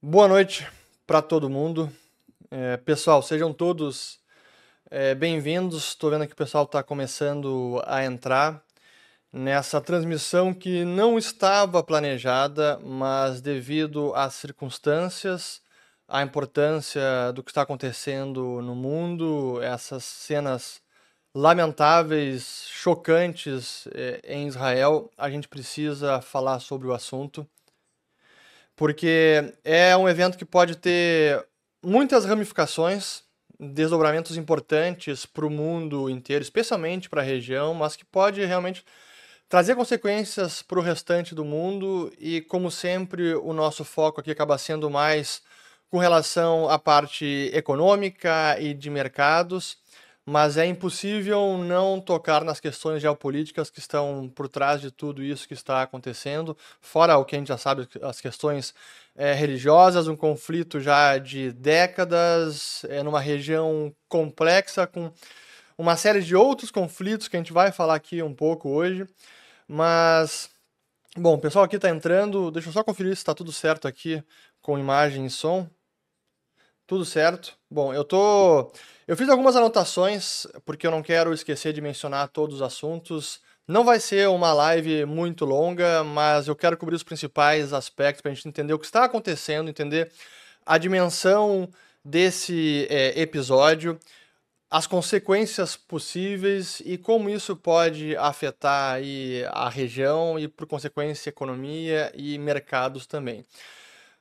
Boa noite para todo mundo. É, pessoal, sejam todos é, bem-vindos. Estou vendo que o pessoal está começando a entrar nessa transmissão que não estava planejada, mas devido às circunstâncias, à importância do que está acontecendo no mundo, essas cenas lamentáveis, chocantes é, em Israel, a gente precisa falar sobre o assunto porque é um evento que pode ter muitas ramificações, desdobramentos importantes para o mundo inteiro, especialmente para a região, mas que pode realmente trazer consequências para o restante do mundo. E, como sempre, o nosso foco aqui acaba sendo mais com relação à parte econômica e de mercados mas é impossível não tocar nas questões geopolíticas que estão por trás de tudo isso que está acontecendo, fora o que a gente já sabe, as questões é, religiosas, um conflito já de décadas, é, numa região complexa, com uma série de outros conflitos que a gente vai falar aqui um pouco hoje, mas, bom, o pessoal aqui está entrando, deixa eu só conferir se está tudo certo aqui com imagem e som. Tudo certo. Bom, eu tô eu fiz algumas anotações, porque eu não quero esquecer de mencionar todos os assuntos. Não vai ser uma live muito longa, mas eu quero cobrir os principais aspectos para a gente entender o que está acontecendo, entender a dimensão desse é, episódio, as consequências possíveis e como isso pode afetar aí, a região e, por consequência, economia e mercados também.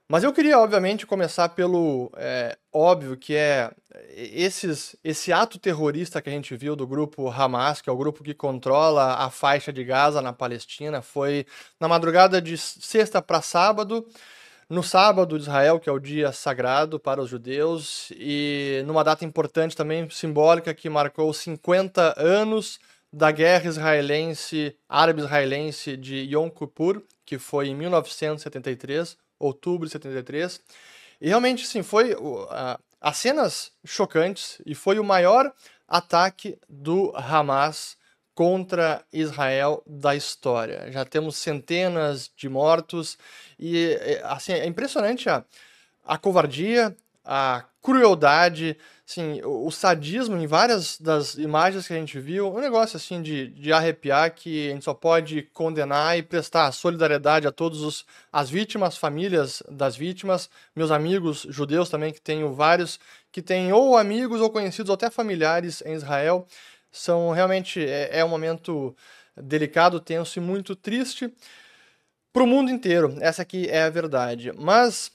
Mas eu queria, obviamente, começar pelo é, óbvio que é esses, esse ato terrorista que a gente viu do grupo Hamas, que é o grupo que controla a faixa de Gaza na Palestina, foi na madrugada de sexta para sábado, no sábado de Israel, que é o dia sagrado para os judeus, e numa data importante também, simbólica, que marcou 50 anos da guerra israelense, árabe-israelense de Yom Kippur, que foi em 1973 outubro de 73. E realmente, sim, foi uh, as cenas chocantes e foi o maior ataque do Hamas contra Israel da história. Já temos centenas de mortos e assim é impressionante a, a covardia, a crueldade, assim, o, o, sadismo em várias das imagens que a gente viu, um negócio assim de, de arrepiar que a gente só pode condenar e prestar solidariedade a todas as vítimas, famílias das vítimas, meus amigos judeus também, que tenho vários, que têm ou amigos ou conhecidos ou até familiares em Israel. São realmente, é, é um momento delicado, tenso e muito triste para o mundo inteiro. Essa aqui é a verdade. Mas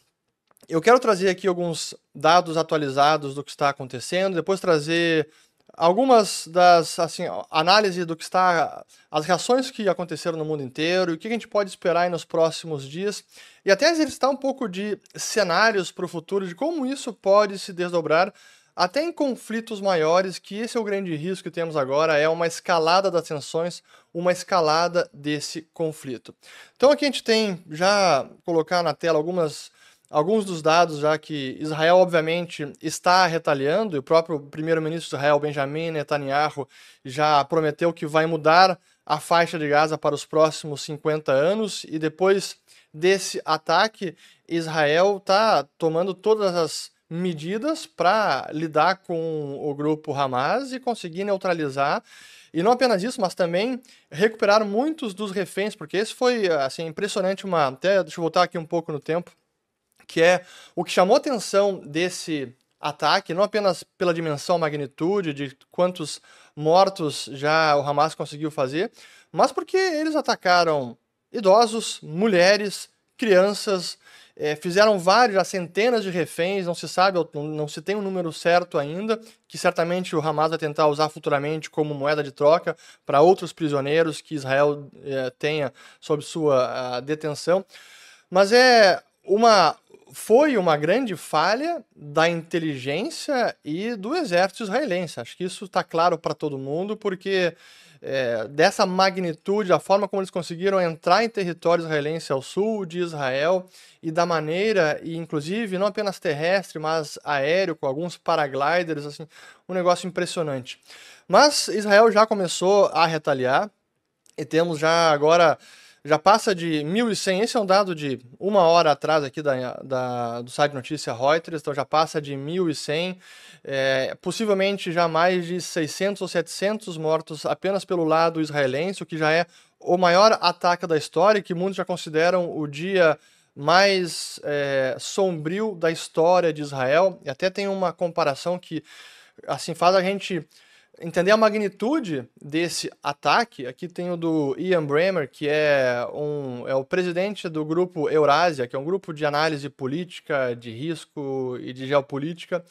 eu quero trazer aqui alguns dados atualizados do que está acontecendo, depois trazer algumas das assim análise do que está as reações que aconteceram no mundo inteiro e o que a gente pode esperar nos próximos dias e até exercitar um pouco de cenários para o futuro de como isso pode se desdobrar até em conflitos maiores, que esse é o grande risco que temos agora, é uma escalada das tensões, uma escalada desse conflito. Então aqui a gente tem já colocar na tela algumas alguns dos dados já que Israel, obviamente, está retaliando, e o próprio primeiro-ministro de Israel, Benjamin Netanyahu, já prometeu que vai mudar a faixa de Gaza para os próximos 50 anos, e depois desse ataque, Israel está tomando todas as medidas para lidar com o grupo Hamas e conseguir neutralizar. E não apenas isso, mas também recuperar muitos dos reféns, porque esse foi assim impressionante uma, até deixa eu voltar aqui um pouco no tempo que é o que chamou atenção desse ataque, não apenas pela dimensão, magnitude de quantos mortos já o Hamas conseguiu fazer, mas porque eles atacaram idosos, mulheres, crianças, é, fizeram vários, centenas de reféns, não se sabe, não, se tem um número certo ainda, que certamente o Hamas vai tentar usar futuramente como moeda de troca para outros prisioneiros que Israel é, tenha sob sua detenção. Mas é uma foi uma grande falha da inteligência e do exército israelense. Acho que isso está claro para todo mundo, porque é, dessa magnitude, a forma como eles conseguiram entrar em território israelense ao sul de Israel e da maneira, e inclusive não apenas terrestre, mas aéreo, com alguns paragliders, assim, um negócio impressionante. Mas Israel já começou a retaliar e temos já agora já passa de 1.100, esse é um dado de uma hora atrás aqui da, da do site notícia Reuters, então já passa de 1.100, é, possivelmente já mais de 600 ou 700 mortos apenas pelo lado israelense, o que já é o maior ataque da história, que muitos já consideram o dia mais é, sombrio da história de Israel, e até tem uma comparação que assim faz a gente entender a magnitude desse ataque, aqui tem o do Ian Bremmer, que é, um, é o presidente do grupo Eurásia, que é um grupo de análise política, de risco e de geopolítica.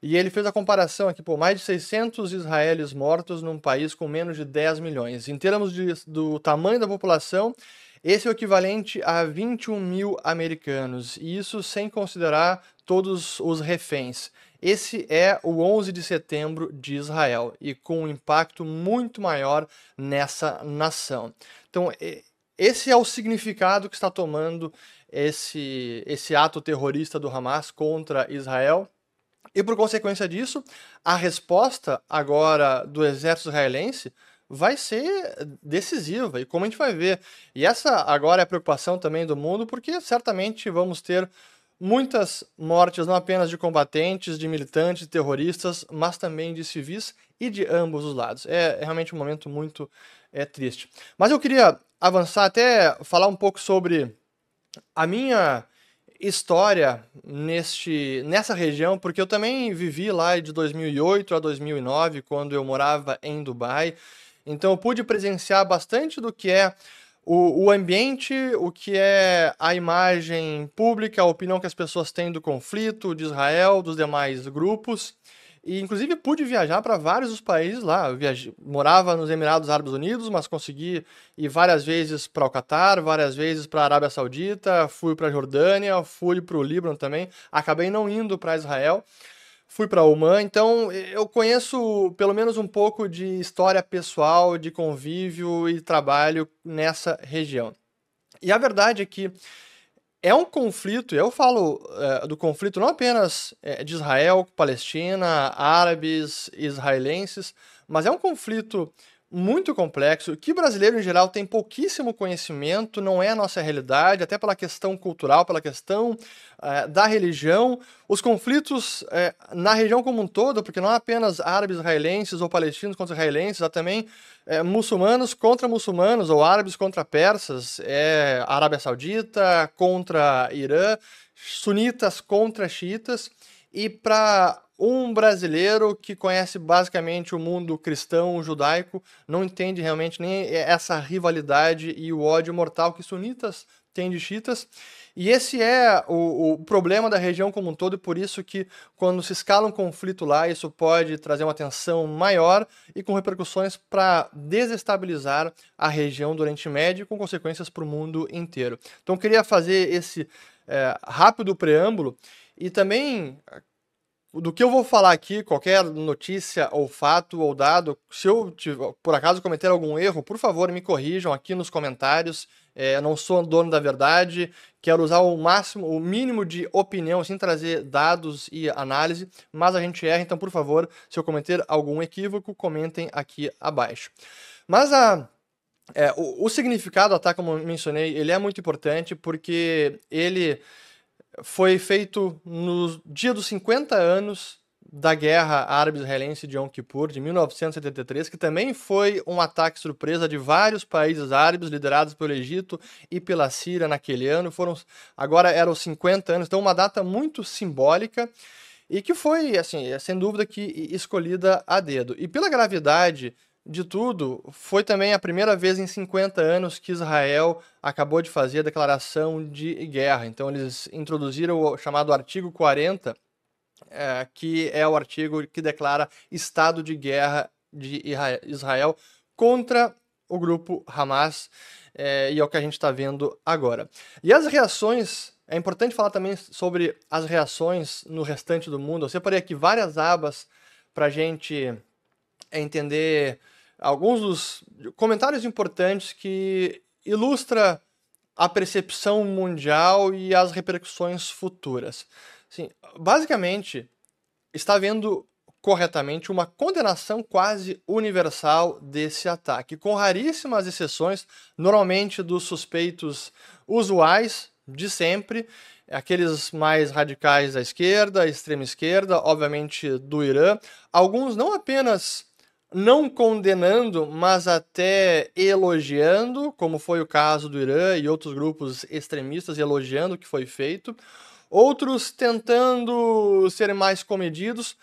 E ele fez a comparação aqui, por mais de 600 israelis mortos num país com menos de 10 milhões. Em termos de, do tamanho da população, esse é o equivalente a 21 mil americanos, e isso sem considerar todos os reféns. Esse é o 11 de setembro de Israel e com um impacto muito maior nessa nação. Então, esse é o significado que está tomando esse, esse ato terrorista do Hamas contra Israel. E por consequência disso, a resposta agora do exército israelense vai ser decisiva, e como a gente vai ver. E essa agora é a preocupação também do mundo, porque certamente vamos ter muitas mortes não apenas de combatentes, de militantes, de terroristas, mas também de civis e de ambos os lados. É, é realmente um momento muito é, triste. Mas eu queria avançar até falar um pouco sobre a minha história neste, nessa região, porque eu também vivi lá de 2008 a 2009, quando eu morava em Dubai. Então eu pude presenciar bastante do que é o, o ambiente, o que é a imagem pública, a opinião que as pessoas têm do conflito de Israel, dos demais grupos. E, inclusive, pude viajar para vários dos países lá. Eu morava nos Emirados Árabes Unidos, mas consegui ir várias vezes para o Catar, várias vezes para a Arábia Saudita, fui para a Jordânia, fui para o Líbano também. Acabei não indo para Israel fui para Oman, então eu conheço pelo menos um pouco de história pessoal, de convívio e trabalho nessa região. E a verdade é que é um conflito, eu falo é, do conflito não apenas é, de Israel, Palestina, árabes, israelenses, mas é um conflito muito complexo, que brasileiro em geral tem pouquíssimo conhecimento, não é a nossa realidade, até pela questão cultural, pela questão é, da religião, os conflitos é, na região como um todo, porque não é apenas árabes israelenses ou palestinos contra israelenses, há também é, muçulmanos contra muçulmanos, ou árabes contra persas, é Arábia Saudita contra Irã, sunitas contra xiitas, e para um brasileiro que conhece basicamente o mundo cristão, judaico, não entende realmente nem essa rivalidade e o ódio mortal que sunitas têm de chiitas. E esse é o, o, problema da região como um todo, e por isso que quando se escala um conflito lá, isso pode trazer uma tensão maior e com repercussões para desestabilizar a região do Oriente Médio, com consequências para o mundo inteiro. Então queria fazer esse é, rápido preâmbulo e também do que eu vou falar aqui, qualquer notícia ou fato ou dado, se eu por acaso cometer algum erro, por favor me corrijam aqui nos comentários. É, não sou dono da verdade, quero usar o máximo, o mínimo de opinião, sem trazer dados e análise, mas a gente erra, então por favor, se eu cometer algum equívoco, comentem aqui abaixo. Mas a, é, o, o significado, tá, como mencionei, ele é muito importante porque ele foi feito no dia dos 50 anos da Guerra Árabe-Israelense de Yom Kippur, de 1973, que também foi um ataque surpresa de vários países árabes, liderados pelo Egito e pela Síria naquele ano. Foram, agora eram 50 anos, então uma data muito simbólica e que foi, assim, sem dúvida que escolhida a dedo. E pela gravidade de tudo, foi também a primeira vez em 50 anos que Israel acabou de fazer a declaração de guerra. Então, eles introduziram o chamado artigo 40, é, que é o artigo que declara estado de guerra de Israel contra o grupo Hamas, é, e é o que a gente está vendo agora. E as reações. É importante falar também sobre as reações no restante do mundo. Eu separei aqui várias abas para a gente entender alguns dos comentários importantes que ilustra a percepção mundial e as repercussões futuras. Assim, basicamente, está havendo corretamente uma condenação quase universal desse ataque, com raríssimas exceções, normalmente dos suspeitos usuais de sempre, aqueles mais radicais da esquerda, extrema esquerda, obviamente do Irã, alguns não apenas não condenando, mas até elogiando, como foi o caso do Irã e outros grupos extremistas elogiando o que foi feito, outros tentando ser mais comedidos.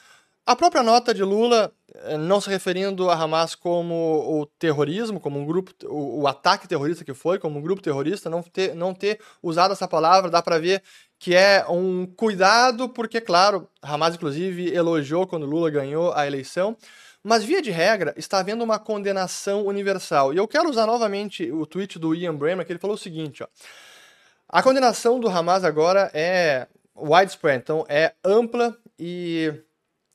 A própria nota de Lula, eh, não se referindo a Hamas como o terrorismo, como um grupo, o, o ataque terrorista que foi, como um grupo terrorista, não ter, não ter usado essa palavra, dá para ver que é um cuidado, porque, claro, Hamas, inclusive, elogiou quando Lula ganhou a eleição, mas, via de regra, está havendo uma condenação universal. E eu quero usar novamente o tweet do Ian Bremmer, que ele falou o seguinte, ó. A condenação do Hamas agora é widespread, então é ampla e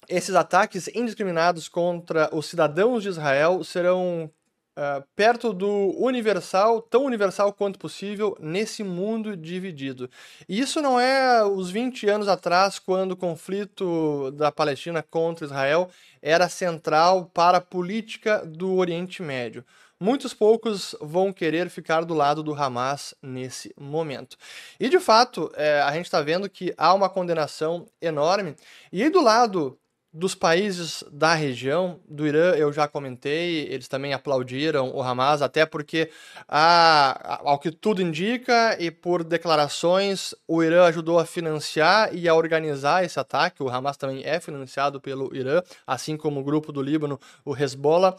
esses ataques indiscriminados contra os cidadãos de Israel serão uh, perto do universal, tão universal quanto possível, nesse mundo dividido. E isso não é os 20 anos atrás, quando o conflito da Palestina contra Israel era central para a política do Oriente Médio. Muitos poucos vão querer ficar do lado do Hamas nesse momento. E de fato, é, a gente está vendo que há uma condenação enorme. E do lado dos países da região, do Irã, eu já comentei, eles também aplaudiram o Hamas, até porque, a, ao que tudo indica, e por declarações, o Irã ajudou a financiar e a organizar esse ataque. O Hamas também é financiado pelo Irã, assim como o grupo do Líbano, o Hezbollah.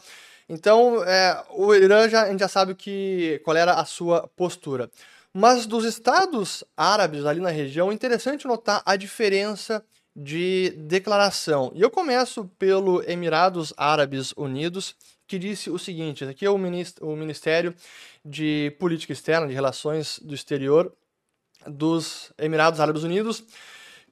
Então, é, o Irã já, a gente já sabe que, qual era a sua postura. Mas dos estados árabes ali na região, é interessante notar a diferença de declaração. E eu começo pelo Emirados Árabes Unidos, que disse o seguinte: aqui é o, Ministério de Política Externa, de Relações do Exterior dos Emirados Árabes Unidos,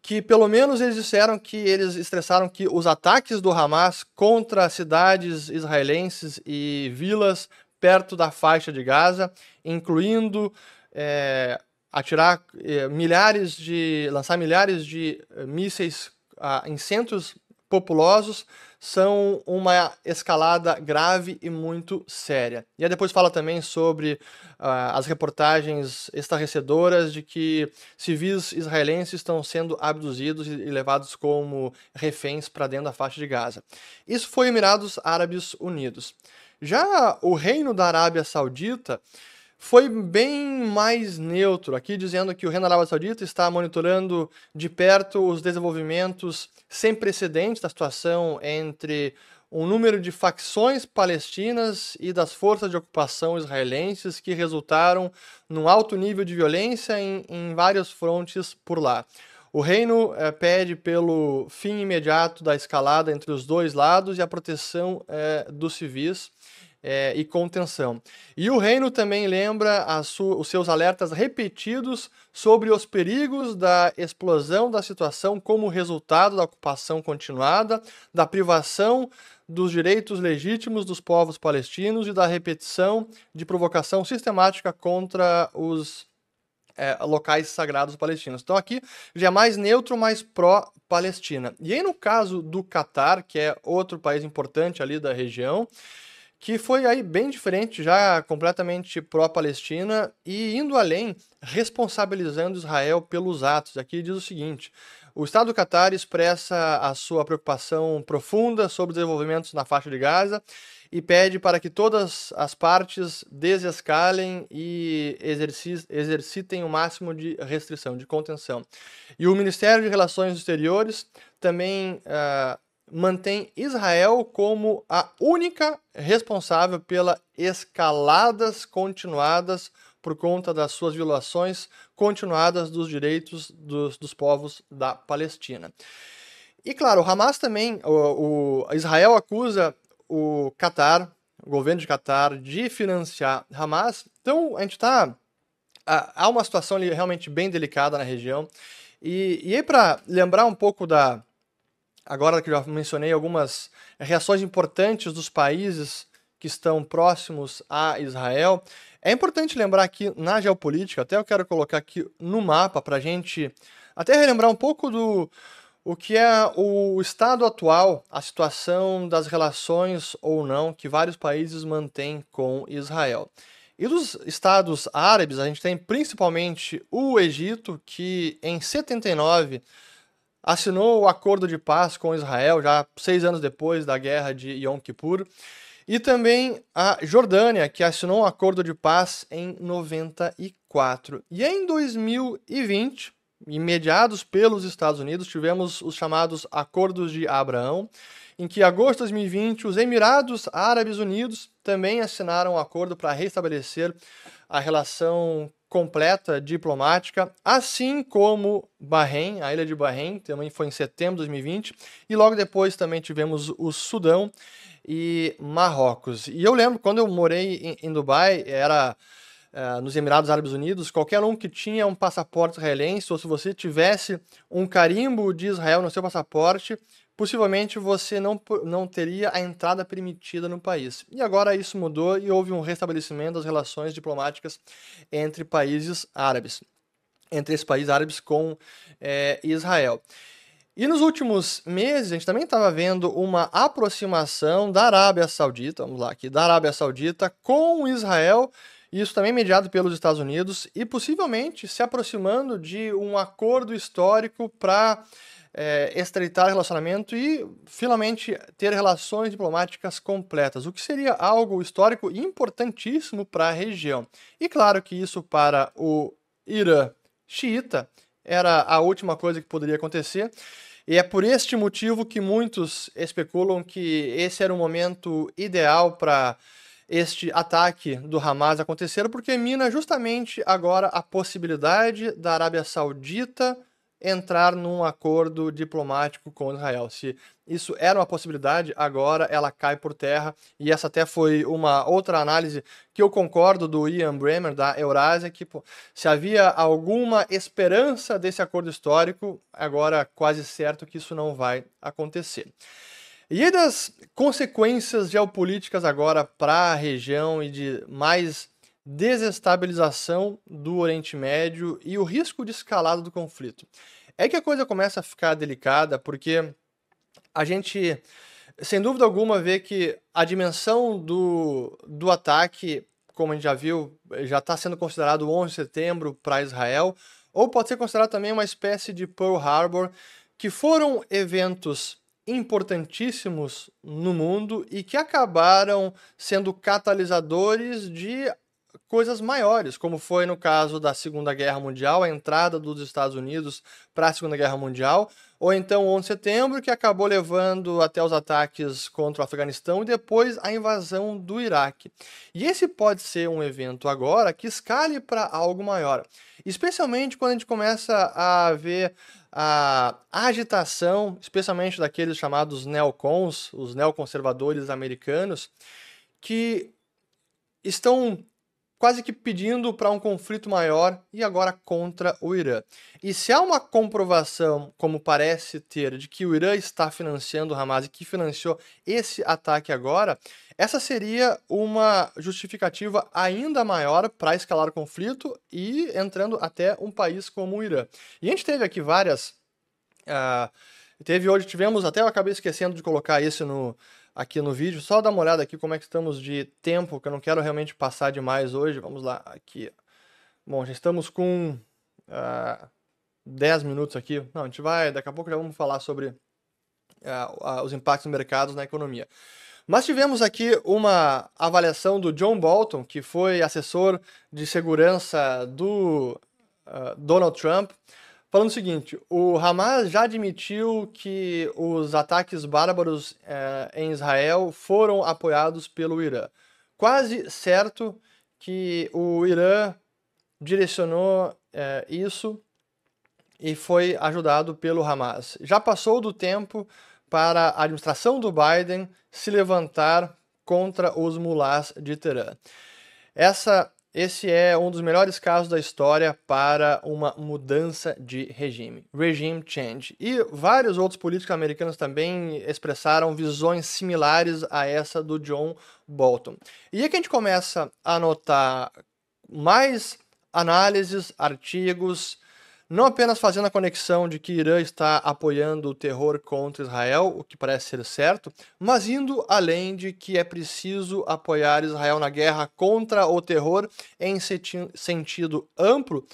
que pelo menos eles disseram que eles estressaram que os ataques do Hamas contra cidades israelenses e vilas perto da faixa de Gaza, incluindo é, atirar eh, milhares de. lançar milhares de eh, mísseis ah, em centros populosos são uma escalada grave e muito séria. E aí depois fala também sobre ah, as reportagens estarrecedoras de que civis israelenses estão sendo abduzidos e levados como reféns para dentro da faixa de Gaza. Isso foi Emirados Árabes Unidos. Já o Reino da Arábia Saudita foi bem mais neutro, aqui dizendo que o Reino Arábia Saudita está monitorando de perto os desenvolvimentos sem precedentes da situação entre um número de facções palestinas e das forças de ocupação israelenses que resultaram num alto nível de violência em, em vários frontes por lá. O reino é, pede pelo fim imediato da escalada entre os dois lados e a proteção é, dos civis é, e contenção. E o reino também lembra os seus alertas repetidos sobre os perigos da explosão da situação como resultado da ocupação continuada, da privação dos direitos legítimos dos povos palestinos e da repetição de provocação sistemática contra os é, locais sagrados palestinos. Então aqui já é mais neutro, mais pró-Palestina. E aí no caso do Catar, que é outro país importante ali da região, que foi aí bem diferente, já completamente pró-Palestina e indo além, responsabilizando Israel pelos atos. Aqui diz o seguinte: o Estado do Catar expressa a sua preocupação profunda sobre os desenvolvimentos na faixa de Gaza e pede para que todas as partes desescalem e exercitem o máximo de restrição, de contenção. E o Ministério de Relações Exteriores também uh, mantém Israel como a única responsável pelas escaladas continuadas por conta das suas violações continuadas dos direitos dos, dos povos da Palestina. E claro, o Hamas também, o, o Israel acusa o Qatar, o governo de Qatar, de financiar Hamas. Então a gente está. Há uma situação realmente bem delicada na região. E, e aí, para lembrar um pouco da, agora que já mencionei algumas reações importantes dos países que estão próximos a Israel, é importante lembrar aqui na geopolítica, até eu quero colocar aqui no mapa para a gente até relembrar um pouco do o que é o estado atual, a situação das relações ou não que vários países mantêm com Israel. E dos estados árabes, a gente tem principalmente o Egito, que em 79 assinou o acordo de paz com Israel, já seis anos depois da guerra de Yom Kippur. E também a Jordânia, que assinou um acordo de paz em 94. E em 2020, mediados pelos Estados Unidos, tivemos os chamados Acordos de Abraão, em que, em agosto de 2020, os Emirados Árabes Unidos também assinaram um acordo para restabelecer a relação completa diplomática, assim como Bahrein, a ilha de Bahrein, também foi em setembro de 2020, e logo depois também tivemos o Sudão e Marrocos. E eu lembro quando eu morei em, em Dubai, era uh, nos Emirados Árabes Unidos, qualquer um que tinha um passaporte israelense, ou se você tivesse um carimbo de Israel no seu passaporte, possivelmente você não, não teria a entrada permitida no país. E agora isso mudou e houve um restabelecimento das relações diplomáticas entre países árabes, entre esses países árabes com é, Israel. E nos últimos meses, a gente também estava vendo uma aproximação da Arábia Saudita, vamos lá aqui, da Arábia Saudita com Israel, isso também mediado pelos Estados Unidos, e possivelmente se aproximando de um acordo histórico para é, estreitar relacionamento e finalmente ter relações diplomáticas completas, o que seria algo histórico importantíssimo para a região. E claro que isso para o Irã xiita era a última coisa que poderia acontecer. E é por este motivo que muitos especulam que esse era o momento ideal para este ataque do Hamas acontecer, porque mina justamente agora a possibilidade da Arábia Saudita entrar num acordo diplomático com Israel. Se isso era uma possibilidade, agora ela cai por terra. E essa até foi uma outra análise que eu concordo do Ian Bremer, da Eurásia, que pô, se havia alguma esperança desse acordo histórico, agora quase certo que isso não vai acontecer. E das consequências geopolíticas agora para a região e de mais desestabilização do Oriente Médio e o risco de escalada do conflito. É que a coisa começa a ficar delicada porque a gente, sem dúvida alguma, vê que a dimensão do, do ataque, como a gente já viu, já está sendo considerado 11 de setembro para Israel, ou pode ser considerado também uma espécie de Pearl Harbor, que foram eventos importantíssimos no mundo e que acabaram sendo catalisadores de coisas maiores, como foi no caso da Segunda Guerra Mundial, a entrada dos Estados Unidos para a Segunda Guerra Mundial, ou então o 11 de setembro, que acabou levando até os ataques contra o Afeganistão e depois a invasão do Iraque. E esse pode ser um evento agora que escale para algo maior, especialmente quando a gente começa a ver a agitação, especialmente daqueles chamados neocons, os neoconservadores americanos, que estão quase que pedindo para um conflito maior e agora contra o Irã. E se há uma comprovação, como parece ter, de que o Irã está financiando o Hamas e que financiou esse ataque agora, essa seria uma justificativa ainda maior para escalar o conflito e entrando até um país como o Irã. E a gente teve aqui várias. Uh, teve hoje, tivemos, até eu acabei esquecendo de colocar isso no, aqui no vídeo. Só dar uma olhada aqui como é que estamos de tempo, que eu não quero realmente passar demais hoje. Vamos lá, aqui. Bom, já estamos com uh, ah, 10 minutos aqui. Não, a gente vai, daqui a pouco já vamos falar sobre uh, uh, os impactos no mercados na economia. Mas tivemos aqui uma avaliação do John Bolton, que foi assessor de segurança do Donald Trump, falando o seguinte: o Hamas já admitiu que os ataques bárbaros é, em Israel foram apoiados pelo Irã. Quase certo que o Irã direcionou é, isso e foi ajudado pelo Hamas. Já passou do tempo para a administração do Biden se levantar contra os mulás de Teherã. Essa esse é um dos melhores casos da história para uma mudança de regime, regime change. E vários outros políticos americanos também expressaram visões similares a essa do John Bolton. E aí que a gente começa a notar mais análises, artigos, não apenas fazendo a conexão de que Irã está apoiando o terror contra Israel, o que parece ser certo, mas indo além de que é preciso apoiar Israel na guerra contra o terror em sentido amplo,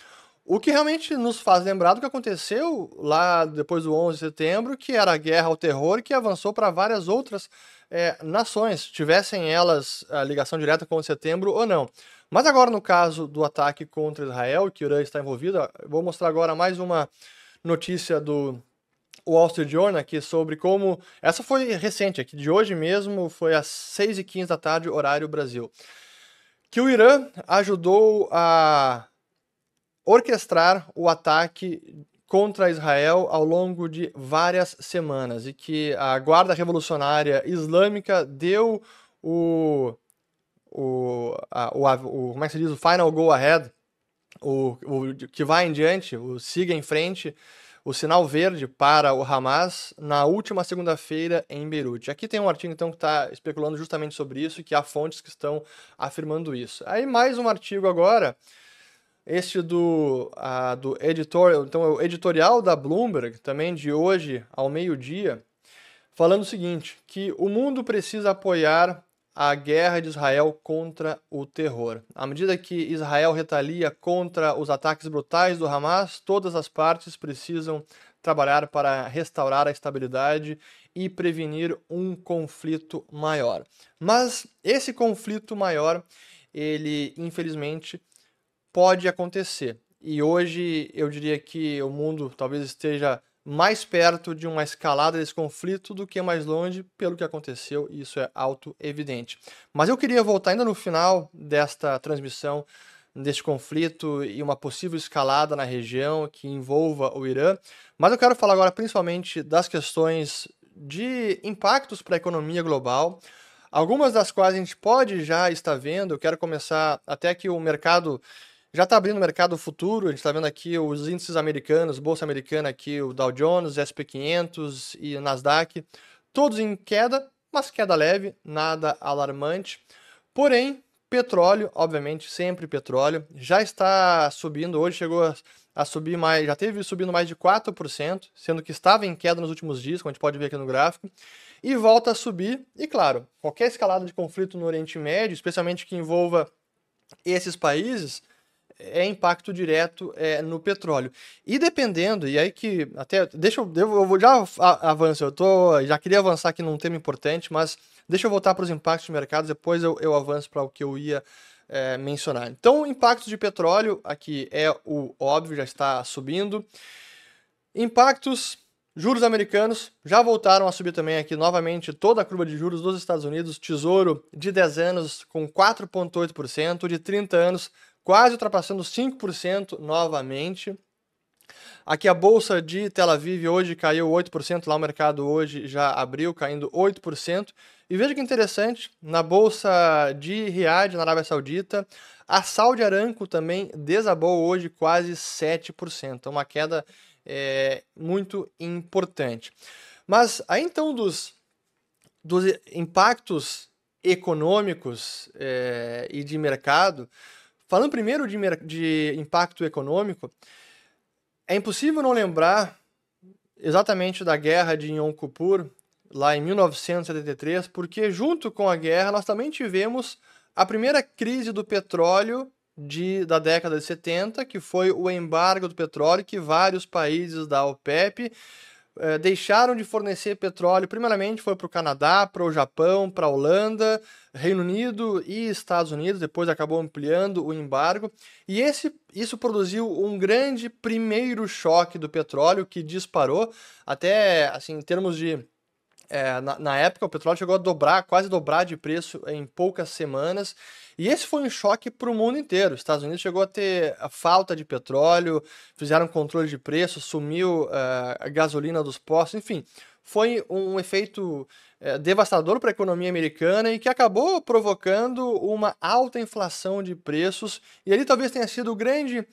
o que realmente nos faz lembrar do que aconteceu lá depois do 11 de setembro, que era a guerra ao terror que avançou para várias outras é, nações, tivessem elas a ligação direta com o setembro ou não. Mas agora, no caso do ataque contra Israel, que o Irã está envolvido, vou mostrar agora mais uma notícia do Wall Street Journal aqui sobre como. Essa foi recente, aqui de hoje mesmo, foi às 6h15 da tarde, horário Brasil. Que o Irã ajudou a orquestrar o ataque contra Israel ao longo de várias semanas e que a Guarda Revolucionária Islâmica deu o, o, a, o, o como é que se diz, o final go ahead, o, o que vai em diante, o siga em frente, o sinal verde para o Hamas na última segunda-feira em Beirute. Aqui tem um artigo então que está especulando justamente sobre isso e que há fontes que estão afirmando isso. Aí mais um artigo agora este do, a, do editorial, então, é o editorial da Bloomberg, também de hoje ao meio-dia, falando o seguinte: que o mundo precisa apoiar a guerra de Israel contra o terror. À medida que Israel retalia contra os ataques brutais do Hamas, todas as partes precisam trabalhar para restaurar a estabilidade e prevenir um conflito maior. Mas esse conflito maior, ele infelizmente pode acontecer. E hoje eu diria que o mundo talvez esteja mais perto de uma escalada desse conflito do que mais longe pelo que aconteceu, e isso é auto-evidente. Mas eu queria voltar ainda no final desta transmissão deste conflito e uma possível escalada na região que envolva o Irã, mas eu quero falar agora principalmente das questões de impactos para a economia global, algumas das quais a gente pode já estar vendo. Eu quero começar até que o mercado já está abrindo o mercado futuro, a gente está vendo aqui os índices americanos, Bolsa Americana aqui, o Dow Jones, SP500 e Nasdaq, todos em queda, mas queda leve, nada alarmante. Porém, petróleo, obviamente, sempre petróleo, já está subindo, hoje chegou a, a subir mais, já teve subindo mais de 4%, sendo que estava em queda nos últimos dias, como a gente pode ver aqui no gráfico, e volta a subir, e claro, qualquer escalada de conflito no Oriente Médio, especialmente que envolva esses países, é impacto direto é, no petróleo. E dependendo, e aí que até deixa eu, eu vou já avanço, eu tô, já queria avançar aqui num tema importante, mas deixa eu voltar para os impactos de mercado, depois eu, eu avanço para o que eu ia é, mencionar. Então, impactos de petróleo aqui é o óbvio, já está subindo. Impactos Juros americanos já voltaram a subir também aqui novamente toda a curva de juros dos Estados Unidos. Tesouro de 10 anos com 4,8%, de 30 anos quase ultrapassando 5% novamente. Aqui a bolsa de Tel Aviv hoje caiu 8%, lá o mercado hoje já abriu caindo 8%. E veja que interessante, na bolsa de Riad, na Arábia Saudita, a Saudi Aramco também desabou hoje quase 7%, uma queda é, muito importante. Mas aí então dos, dos impactos econômicos é, e de mercado, Falando primeiro de, de impacto econômico, é impossível não lembrar exatamente da guerra de Yom Kippur, lá em 1973, porque junto com a guerra nós também tivemos a primeira crise do petróleo de, da década de 70, que foi o embargo do petróleo que vários países da OPEP eh, deixaram de fornecer petróleo, primeiramente foi para o Canadá, para o Japão, para a Holanda, Reino Unido e Estados Unidos, depois acabou ampliando o embargo, e esse, isso produziu um grande primeiro choque do petróleo que disparou, até assim, em termos de é, na, na, época, o petróleo chegou a dobrar, quase dobrar de preço em poucas semanas. E esse foi um choque para o mundo inteiro. Os Estados Unidos chegou a ter a falta de petróleo, fizeram controle de preço, sumiu uh, a gasolina dos postos, enfim. Foi um efeito uh, devastador para a economia americana e que acabou provocando uma alta inflação de preços. E ali talvez tenha sido o grande uh,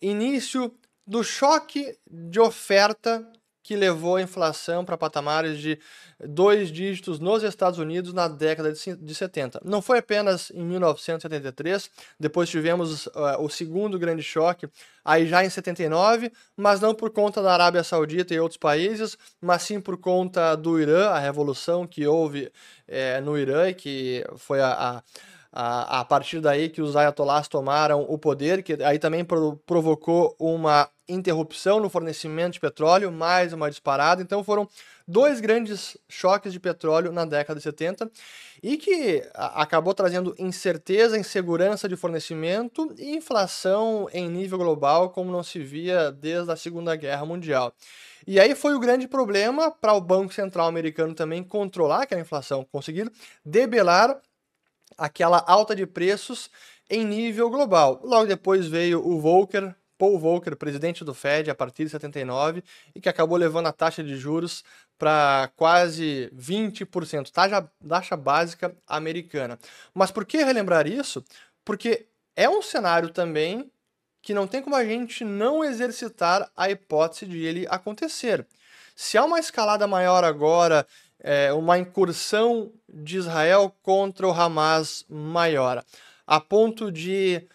início do choque de oferta que levou a inflação para patamares de dois dígitos nos Estados Unidos na década de 70. Não foi apenas em 1973, depois tivemos uh, o segundo grande choque, aí já em 79, mas não por conta da Arábia Saudita e outros países, mas sim por conta do Irã, a revolução que houve é, no Irã, que foi a, a a, partir daí que os ayatollahs tomaram o poder, que aí também pro, provocou uma interrupção no fornecimento de petróleo, mais uma disparada. Então foram dois grandes choques de petróleo na década de 70 e que acabou trazendo incerteza, insegurança de fornecimento e inflação em nível global como não se via desde a Segunda Guerra Mundial. E aí foi o grande problema para o Banco Central americano também controlar aquela inflação, conseguir debelar aquela alta de preços em nível global. Logo depois veio o Volcker, Paul Volcker, presidente do Fed a partir de 79, e que acabou levando a taxa de juros para quase 20%, taxa, taxa básica americana. Mas por que relembrar isso? Porque é um cenário também que não tem como a gente não exercitar a hipótese de ele acontecer. Se há uma escalada maior agora é, uma incursão de Israel contra o Hamas maior, a ponto de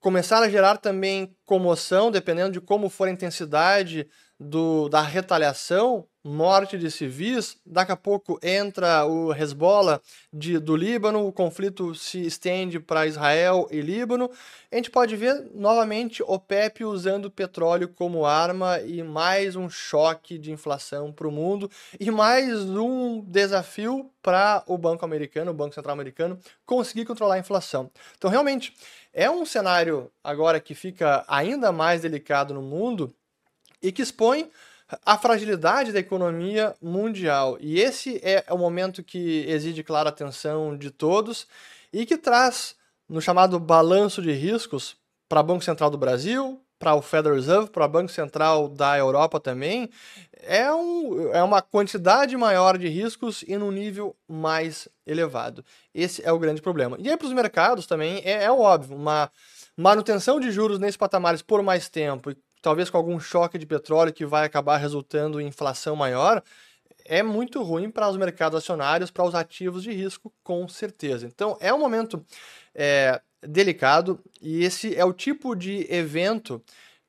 começar a gerar também comoção, dependendo de como for a intensidade do, da retaliação, morte de civis, daqui a pouco entra o Hezbollah de, do Líbano, o conflito se estende para Israel e Líbano. A gente pode ver novamente o PEP usando petróleo como arma e mais um choque de inflação para o mundo e mais um desafio para o Banco Americano, o Banco Central Americano, conseguir controlar a inflação. Então, realmente, é um cenário agora que fica ainda mais delicado no mundo e que expõe a fragilidade da economia mundial. E esse é o momento que exige clara atenção de todos e que traz, no chamado balanço de riscos, para o Banco Central do Brasil, para o Federal Reserve, para o Banco Central da Europa também, é, um, é uma quantidade maior de riscos e num nível mais elevado. Esse é o grande problema. E aí para os mercados também é, é óbvio, uma manutenção de juros nesses patamares por mais tempo e talvez com algum choque de petróleo que vai acabar resultando em inflação maior, é muito ruim para os mercados acionários, para os ativos de risco, com certeza. Então, é um momento é, delicado e esse é o tipo de evento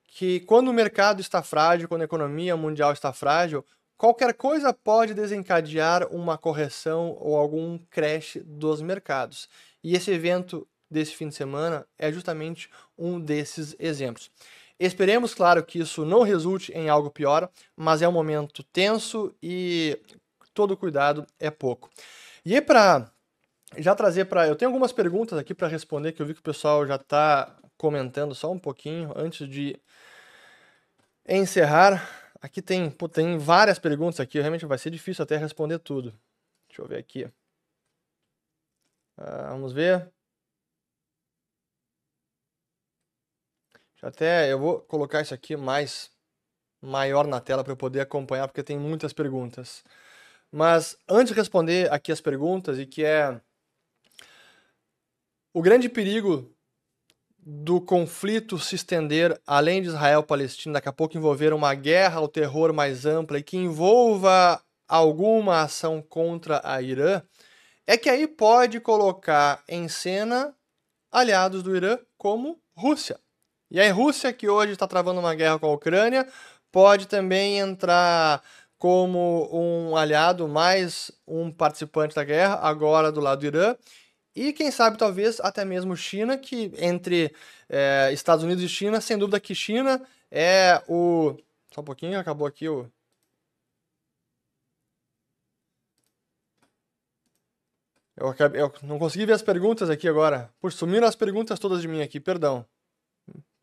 que, quando o mercado está frágil, quando a economia mundial está frágil, qualquer coisa pode desencadear uma correção ou algum crash dos mercados. E esse evento desse fim de semana é justamente um desses exemplos. Esperemos, claro, que isso não resulte em algo pior, mas é um momento tenso e todo cuidado é pouco. E para já trazer para. Eu tenho algumas perguntas aqui para responder que eu vi que o pessoal já está comentando só um pouquinho antes de encerrar. Aqui tem, pô, tem várias perguntas aqui, realmente vai ser difícil até responder tudo. Deixa eu ver aqui. Uh, vamos ver. Até eu vou colocar isso aqui mais maior na tela para eu poder acompanhar, porque tem muitas perguntas. Mas antes de responder aqui as perguntas, e que é o grande perigo do conflito se estender além de Israel e Palestina, daqui a pouco envolver uma guerra ao terror mais ampla e que envolva alguma ação contra a Irã, é que aí pode colocar em cena aliados do Irã como Rússia. E a Rússia, que hoje está travando uma guerra com a Ucrânia, pode também entrar como um aliado, mais um participante da guerra, agora do lado do Irã. E quem sabe, talvez, até mesmo China, que entre é, Estados Unidos e China, sem dúvida que China é o. Só um pouquinho, acabou aqui o. Eu, acabei, eu não consegui ver as perguntas aqui agora. Por sumiram as perguntas todas de mim aqui, perdão.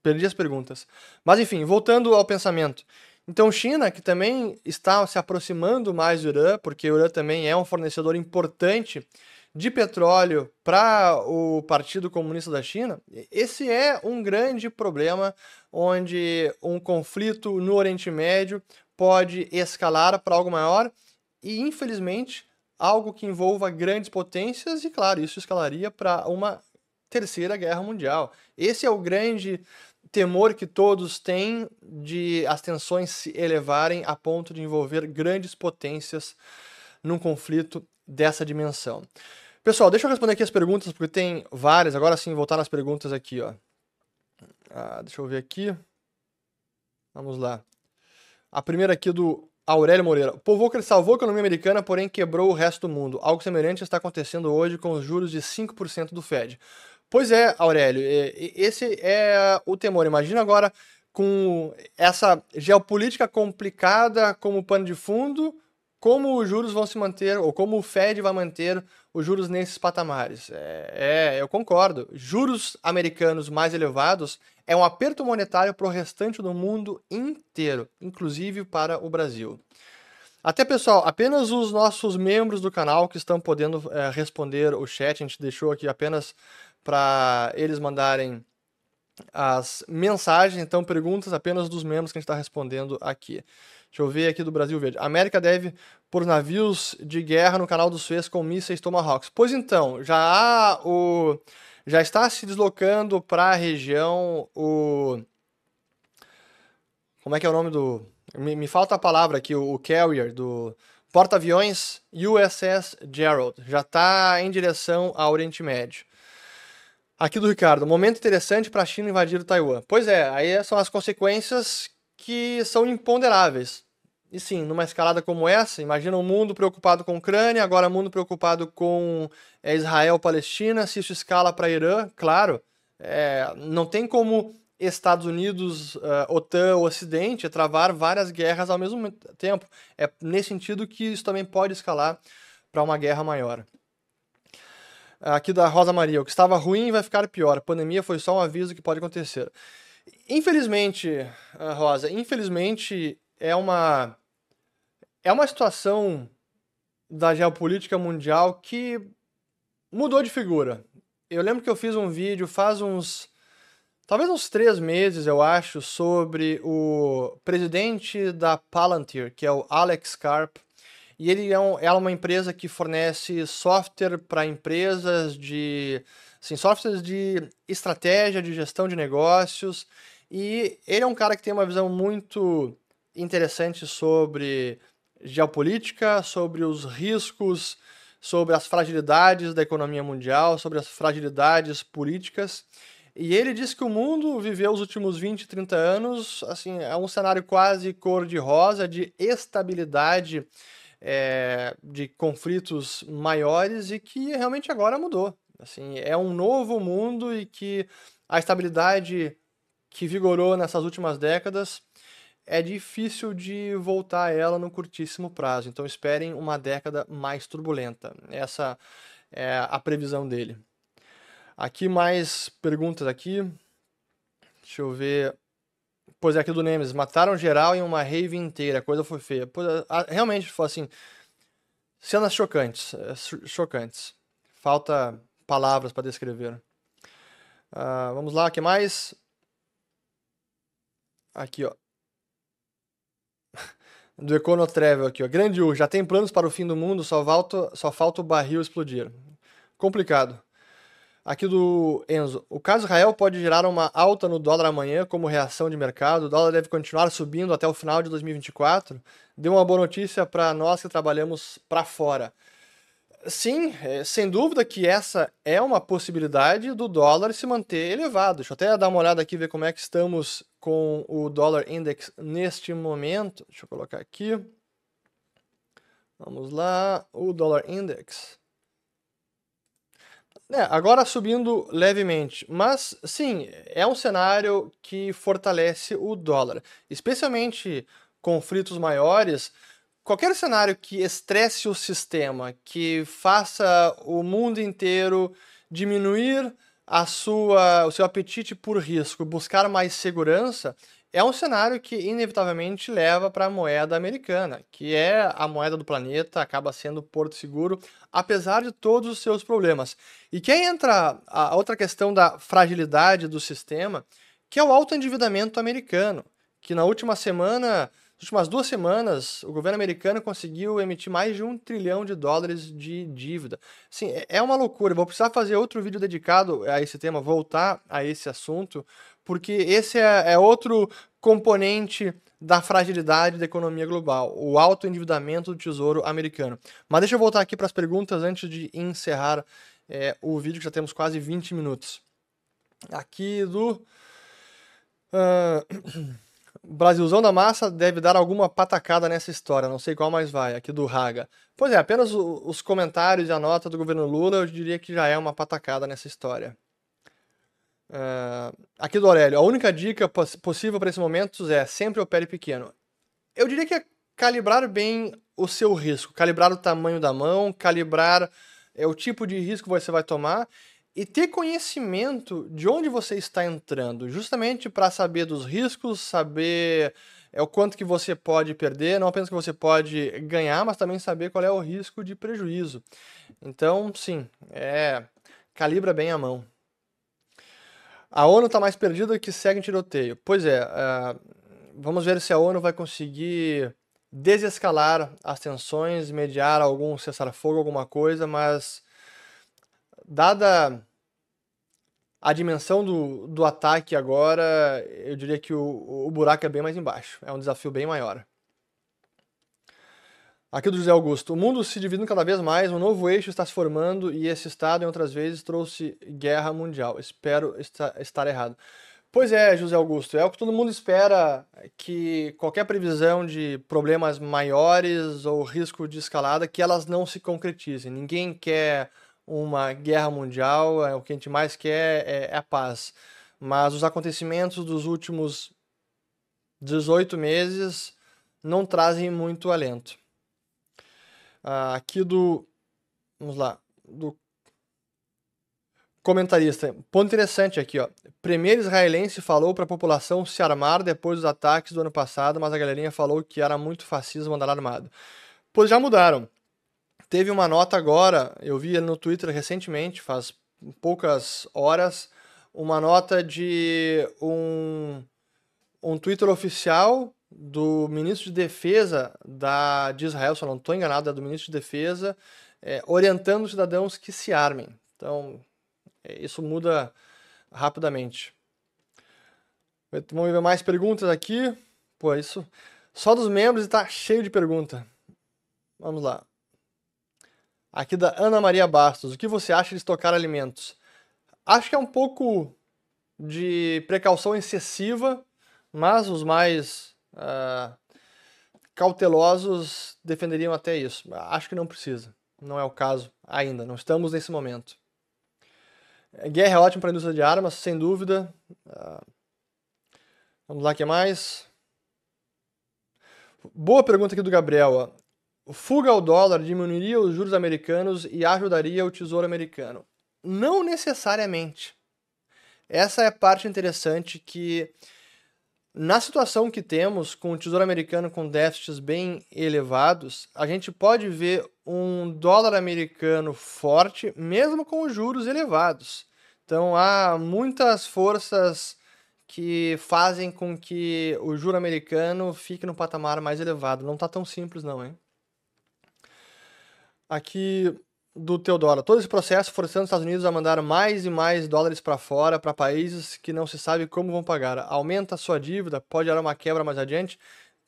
Perdi as perguntas. Mas enfim, voltando ao pensamento. Então, China, que também está se aproximando mais do Irã, porque o Irã também é um fornecedor importante de petróleo para o Partido Comunista da China, esse é um grande problema onde um conflito no Oriente Médio pode escalar para algo maior e, infelizmente, algo que envolva grandes potências, e claro, isso escalaria para uma terceira guerra mundial. Esse é o grande temor que todos têm de as tensões se elevarem a ponto de envolver grandes potências num conflito dessa dimensão. Pessoal, deixa eu responder aqui as perguntas, porque tem várias. Agora sim, voltar nas perguntas aqui, ó. Ah, deixa eu ver aqui. Vamos lá. A primeira aqui do Aurélio Moreira. O povo salvou a economia americana, porém quebrou o resto do mundo. Algo semelhante está acontecendo hoje com os juros de 5% do Fed. Pois é, Aurélio, esse é o temor. Imagina agora com essa geopolítica complicada como pano de fundo, como os juros vão se manter, ou como o Fed vai manter os juros nesses patamares. É, é eu concordo. Juros americanos mais elevados é um aperto monetário para o restante do mundo inteiro, inclusive para o Brasil. Até pessoal, apenas os nossos membros do canal que estão podendo é, responder o chat, a gente deixou aqui apenas para eles mandarem as mensagens, então perguntas apenas dos membros que a gente está respondendo aqui. Deixa eu ver aqui do Brasil Verde. América deve por navios de guerra no canal do Suez com mísseis Tomahawks. Pois então, já há o já está se deslocando para a região o como é que é o nome do me, me falta a palavra aqui o, o carrier do porta-aviões USS Gerald já está em direção ao Oriente Médio. Aqui do Ricardo, momento interessante para a China invadir o Taiwan. Pois é, aí são as consequências que são imponderáveis. E sim, numa escalada como essa, imagina um mundo preocupado com a Ucrânia, agora um mundo preocupado com é, Israel-Palestina, se isso escala para Irã, claro, é, não tem como Estados Unidos, uh, OTAN, Ocidente travar várias guerras ao mesmo tempo. É nesse sentido que isso também pode escalar para uma guerra maior. Aqui da Rosa Maria, o que estava ruim vai ficar pior. A pandemia foi só um aviso que pode acontecer. Infelizmente, Rosa, infelizmente é uma é uma situação da geopolítica mundial que mudou de figura. Eu lembro que eu fiz um vídeo faz uns talvez uns três meses, eu acho, sobre o presidente da Palantir, que é o Alex Karp. E ele é, um, é uma empresa que fornece software para empresas de. Assim, softwares de estratégia, de gestão de negócios. E ele é um cara que tem uma visão muito interessante sobre geopolítica, sobre os riscos, sobre as fragilidades da economia mundial, sobre as fragilidades políticas. E ele disse que o mundo viveu os últimos 20, 30 anos, assim, é um cenário quase cor-de-rosa, de estabilidade, é, de conflitos maiores e que realmente agora mudou. Assim, é um novo mundo e que a estabilidade que vigorou nessas últimas décadas, é difícil de voltar a ela no curtíssimo prazo. Então esperem uma década mais turbulenta. Essa é a previsão dele. Aqui mais perguntas aqui. Deixa eu ver. Pois é, aqui do Nemes. Mataram geral em uma rave inteira. A coisa foi feia. Pois, realmente foi assim. Cenas chocantes. É, chocantes. Falta palavras para descrever. Uh, vamos lá, o que mais? Aqui, ó. Do Econo Travel aqui, ó. Grande U, já tem planos para o fim do mundo, só falta, só falta o barril explodir. Complicado. Aqui do Enzo. O caso Israel pode gerar uma alta no dólar amanhã como reação de mercado. O dólar deve continuar subindo até o final de 2024. Deu uma boa notícia para nós que trabalhamos para fora. Sim, é, sem dúvida que essa é uma possibilidade do dólar se manter elevado. Deixa eu até dar uma olhada aqui, ver como é que estamos com o dólar index neste momento. Deixa eu colocar aqui. Vamos lá, o dólar index. É, agora subindo levemente, mas sim, é um cenário que fortalece o dólar, especialmente conflitos maiores. Qualquer cenário que estresse o sistema, que faça o mundo inteiro diminuir a sua, o seu apetite por risco, buscar mais segurança, é um cenário que inevitavelmente leva para a moeda americana, que é a moeda do planeta, acaba sendo porto seguro, apesar de todos os seus problemas. E que aí entra a outra questão da fragilidade do sistema, que é o alto endividamento americano, que na última semana nas últimas duas semanas, o governo americano conseguiu emitir mais de um trilhão de dólares de dívida. Sim, é, é uma loucura. vou precisar fazer outro vídeo dedicado a esse tema, voltar a esse assunto, porque esse é, é outro componente da fragilidade da economia global, o alto endividamento do Tesouro americano. Mas deixa eu voltar aqui para as perguntas antes de encerrar é, o vídeo, que já temos quase 20 minutos. Aqui do. Uh, Brasilzão da Massa deve dar alguma patacada nessa história, não sei qual mais vai, aqui do Raga. Pois é, apenas os comentários e a nota do governo Lula eu diria que já é uma patacada nessa história. Uh, aqui do Aurélio, a única dica poss possível para esses momentos é sempre opere pequeno. Eu diria que é calibrar bem o seu risco, calibrar o tamanho da mão, calibrar é, o tipo de risco que você vai tomar e ter conhecimento de onde você está entrando, justamente para saber dos riscos, saber é o quanto que você pode perder, não apenas que você pode ganhar, mas também saber qual é o risco de prejuízo. Então, sim, é calibra bem a mão. A ONU está mais perdida que segue em tiroteio. Pois é, uh, vamos ver se a ONU vai conseguir desescalar as tensões, mediar algum cessar-fogo, alguma coisa, mas dada a dimensão do, do ataque agora, eu diria que o, o buraco é bem mais embaixo. É um desafio bem maior. Aqui do José Augusto. O mundo se divide cada vez mais, um novo eixo está se formando e esse estado, em outras vezes, trouxe guerra mundial. Espero estar errado. Pois é, José Augusto, é o que todo mundo espera que qualquer previsão de problemas maiores ou risco de escalada, que elas não se concretizem. Ninguém quer uma guerra mundial, é, o que a gente mais quer é, é a paz. Mas os acontecimentos dos últimos 18 meses não trazem muito alento. Ah, aqui do. Vamos lá. Do comentarista. Ponto interessante aqui, ó. Primeiro israelense falou para a população se armar depois dos ataques do ano passado, mas a galerinha falou que era muito fascismo andar armado. Pois já mudaram. Teve uma nota agora, eu vi no Twitter recentemente, faz poucas horas, uma nota de um, um Twitter oficial do ministro de Defesa da, de Israel, se eu não estou enganado, é do ministro de Defesa, é, orientando os cidadãos que se armem. Então, é, isso muda rapidamente. Vamos ver mais perguntas aqui. Pô, isso só dos membros está cheio de pergunta. Vamos lá. Aqui da Ana Maria Bastos. O que você acha de estocar alimentos? Acho que é um pouco de precaução excessiva, mas os mais uh, cautelosos defenderiam até isso. Acho que não precisa. Não é o caso ainda. Não estamos nesse momento. Guerra é ótimo para a indústria de armas, sem dúvida. Uh, vamos lá, o que mais? Boa pergunta aqui do Gabriel. Fuga ao dólar diminuiria os juros americanos e ajudaria o tesouro americano? Não necessariamente. Essa é a parte interessante que, na situação que temos, com o tesouro americano com déficits bem elevados, a gente pode ver um dólar americano forte, mesmo com os juros elevados. Então há muitas forças que fazem com que o juro americano fique no patamar mais elevado. Não está tão simples, não, hein? aqui do Teodoro. Todo esse processo forçando os Estados Unidos a mandar mais e mais dólares para fora, para países que não se sabe como vão pagar. Aumenta a sua dívida, pode gerar uma quebra mais adiante.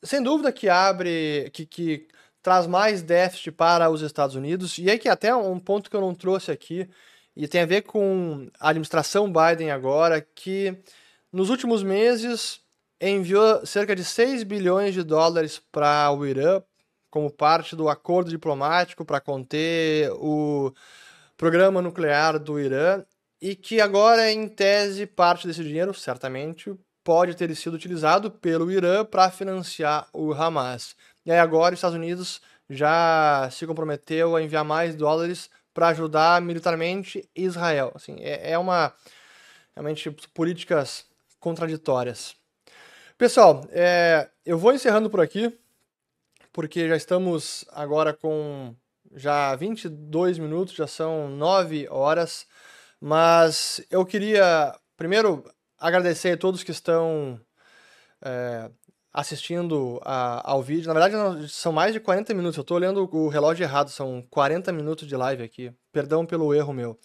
Sem dúvida que abre, que, que traz mais déficit para os Estados Unidos. E aí que até um ponto que eu não trouxe aqui, e tem a ver com a administração Biden agora, que nos últimos meses enviou cerca de 6 bilhões de dólares para o Irã, como parte do acordo diplomático para conter o programa nuclear do Irã e que agora, em tese, parte desse dinheiro, certamente, pode ter sido utilizado pelo Irã para financiar o Hamas. E aí agora os Estados Unidos já se comprometeu a enviar mais dólares para ajudar militarmente Israel. Assim, é, é uma realmente políticas contraditórias. Pessoal, é, eu vou encerrando por aqui porque já estamos agora com já 22 minutos, já são 9 horas, mas eu queria primeiro agradecer a todos que estão é, assistindo a, ao vídeo. Na verdade, são mais de 40 minutos, eu estou olhando o relógio errado, são 40 minutos de live aqui. Perdão pelo erro meu.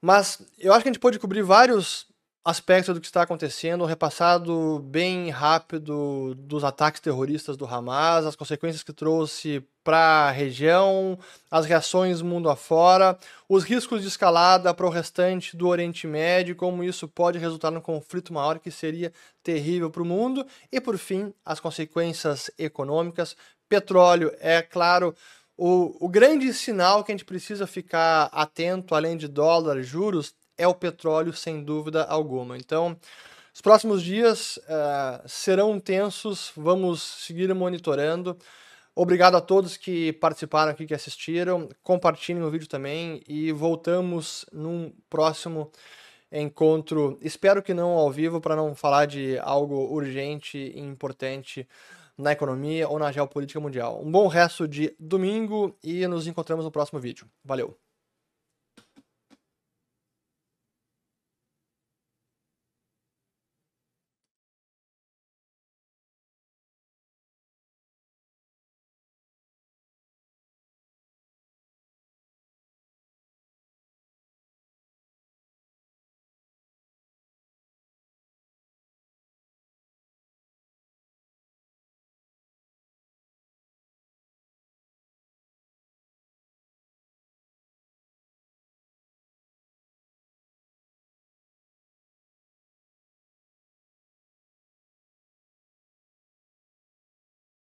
Mas eu acho que a gente pode cobrir vários aspectos do que está acontecendo, um repassado bem rápido dos ataques terroristas do Hamas, as consequências que trouxe para a região, as reações mundo afora, os riscos de escalada para o restante do Oriente Médio, como isso pode resultar num conflito maior que seria terrível para o mundo, e por fim, as consequências econômicas. Petróleo é, claro, o, o grande sinal que a gente precisa ficar atento, além de dólar, juros, é o petróleo, sem dúvida alguma. Então, os próximos dias uh, serão tensos, vamos seguir monitorando. Obrigado a todos que participaram aqui, que assistiram. Compartilhem o vídeo também e voltamos num próximo encontro. Espero que não ao vivo, para não falar de algo urgente e importante na economia ou na geopolítica mundial. Um bom resto de domingo e nos encontramos no próximo vídeo. Valeu!